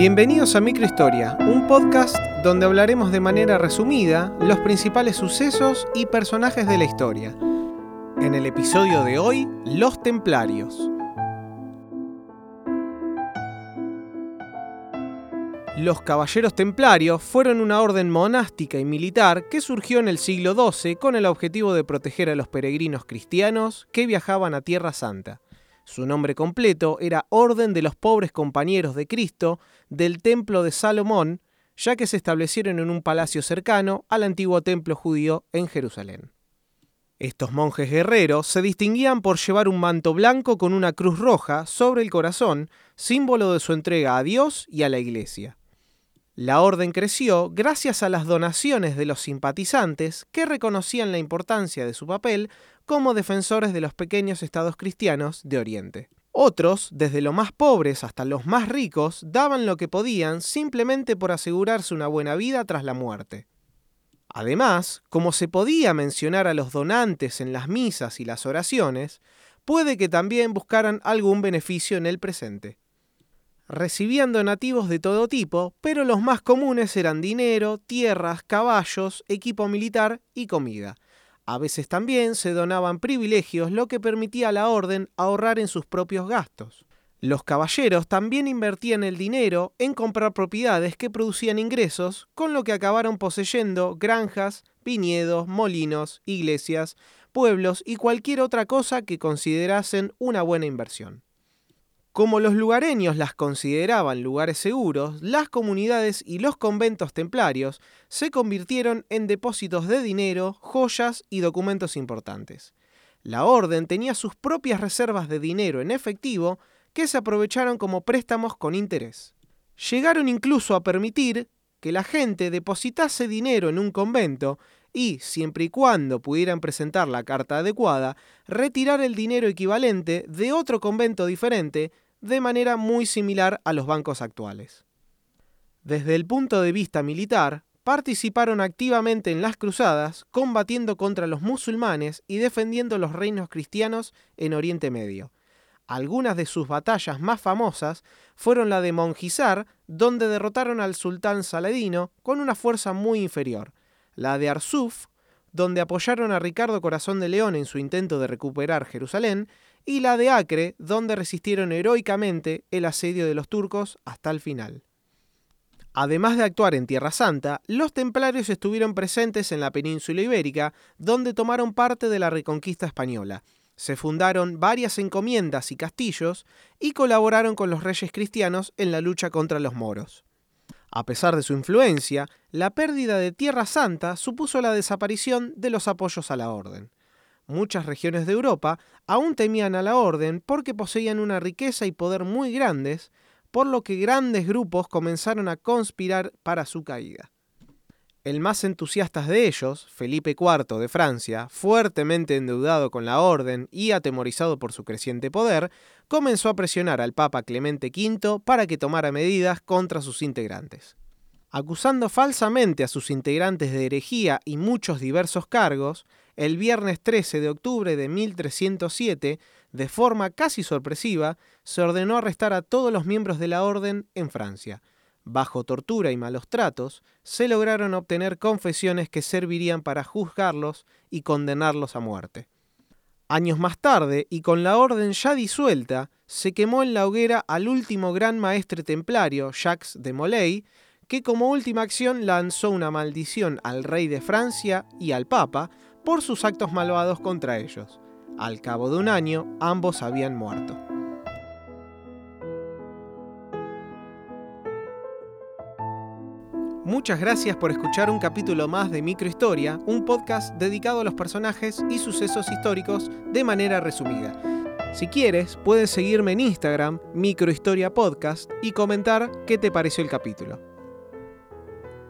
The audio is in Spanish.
Bienvenidos a Microhistoria, un podcast donde hablaremos de manera resumida los principales sucesos y personajes de la historia. En el episodio de hoy, los templarios. Los caballeros templarios fueron una orden monástica y militar que surgió en el siglo XII con el objetivo de proteger a los peregrinos cristianos que viajaban a Tierra Santa. Su nombre completo era Orden de los Pobres Compañeros de Cristo del Templo de Salomón, ya que se establecieron en un palacio cercano al antiguo templo judío en Jerusalén. Estos monjes guerreros se distinguían por llevar un manto blanco con una cruz roja sobre el corazón, símbolo de su entrega a Dios y a la Iglesia. La orden creció gracias a las donaciones de los simpatizantes que reconocían la importancia de su papel como defensores de los pequeños estados cristianos de Oriente. Otros, desde los más pobres hasta los más ricos, daban lo que podían simplemente por asegurarse una buena vida tras la muerte. Además, como se podía mencionar a los donantes en las misas y las oraciones, puede que también buscaran algún beneficio en el presente. Recibían donativos de todo tipo, pero los más comunes eran dinero, tierras, caballos, equipo militar y comida. A veces también se donaban privilegios, lo que permitía a la orden ahorrar en sus propios gastos. Los caballeros también invertían el dinero en comprar propiedades que producían ingresos, con lo que acabaron poseyendo granjas, viñedos, molinos, iglesias, pueblos y cualquier otra cosa que considerasen una buena inversión. Como los lugareños las consideraban lugares seguros, las comunidades y los conventos templarios se convirtieron en depósitos de dinero, joyas y documentos importantes. La orden tenía sus propias reservas de dinero en efectivo que se aprovecharon como préstamos con interés. Llegaron incluso a permitir que la gente depositase dinero en un convento y, siempre y cuando pudieran presentar la carta adecuada, retirar el dinero equivalente de otro convento diferente de manera muy similar a los bancos actuales. Desde el punto de vista militar, participaron activamente en las cruzadas, combatiendo contra los musulmanes y defendiendo los reinos cristianos en Oriente Medio. Algunas de sus batallas más famosas fueron la de Monjizar, donde derrotaron al sultán Saladino con una fuerza muy inferior, la de Arsuf, donde apoyaron a Ricardo Corazón de León en su intento de recuperar Jerusalén, y la de Acre, donde resistieron heroicamente el asedio de los turcos hasta el final. Además de actuar en Tierra Santa, los templarios estuvieron presentes en la península ibérica, donde tomaron parte de la reconquista española. Se fundaron varias encomiendas y castillos y colaboraron con los reyes cristianos en la lucha contra los moros. A pesar de su influencia, la pérdida de Tierra Santa supuso la desaparición de los apoyos a la orden muchas regiones de Europa aún temían a la orden porque poseían una riqueza y poder muy grandes, por lo que grandes grupos comenzaron a conspirar para su caída. El más entusiasta de ellos, Felipe IV de Francia, fuertemente endeudado con la orden y atemorizado por su creciente poder, comenzó a presionar al Papa Clemente V para que tomara medidas contra sus integrantes. Acusando falsamente a sus integrantes de herejía y muchos diversos cargos, el viernes 13 de octubre de 1307, de forma casi sorpresiva, se ordenó arrestar a todos los miembros de la orden en Francia. Bajo tortura y malos tratos, se lograron obtener confesiones que servirían para juzgarlos y condenarlos a muerte. Años más tarde, y con la orden ya disuelta, se quemó en la hoguera al último gran maestre templario, Jacques de Molay, que como última acción lanzó una maldición al rey de Francia y al Papa por sus actos malvados contra ellos. Al cabo de un año, ambos habían muerto. Muchas gracias por escuchar un capítulo más de Microhistoria, un podcast dedicado a los personajes y sucesos históricos de manera resumida. Si quieres, puedes seguirme en Instagram, Microhistoria Podcast, y comentar qué te pareció el capítulo.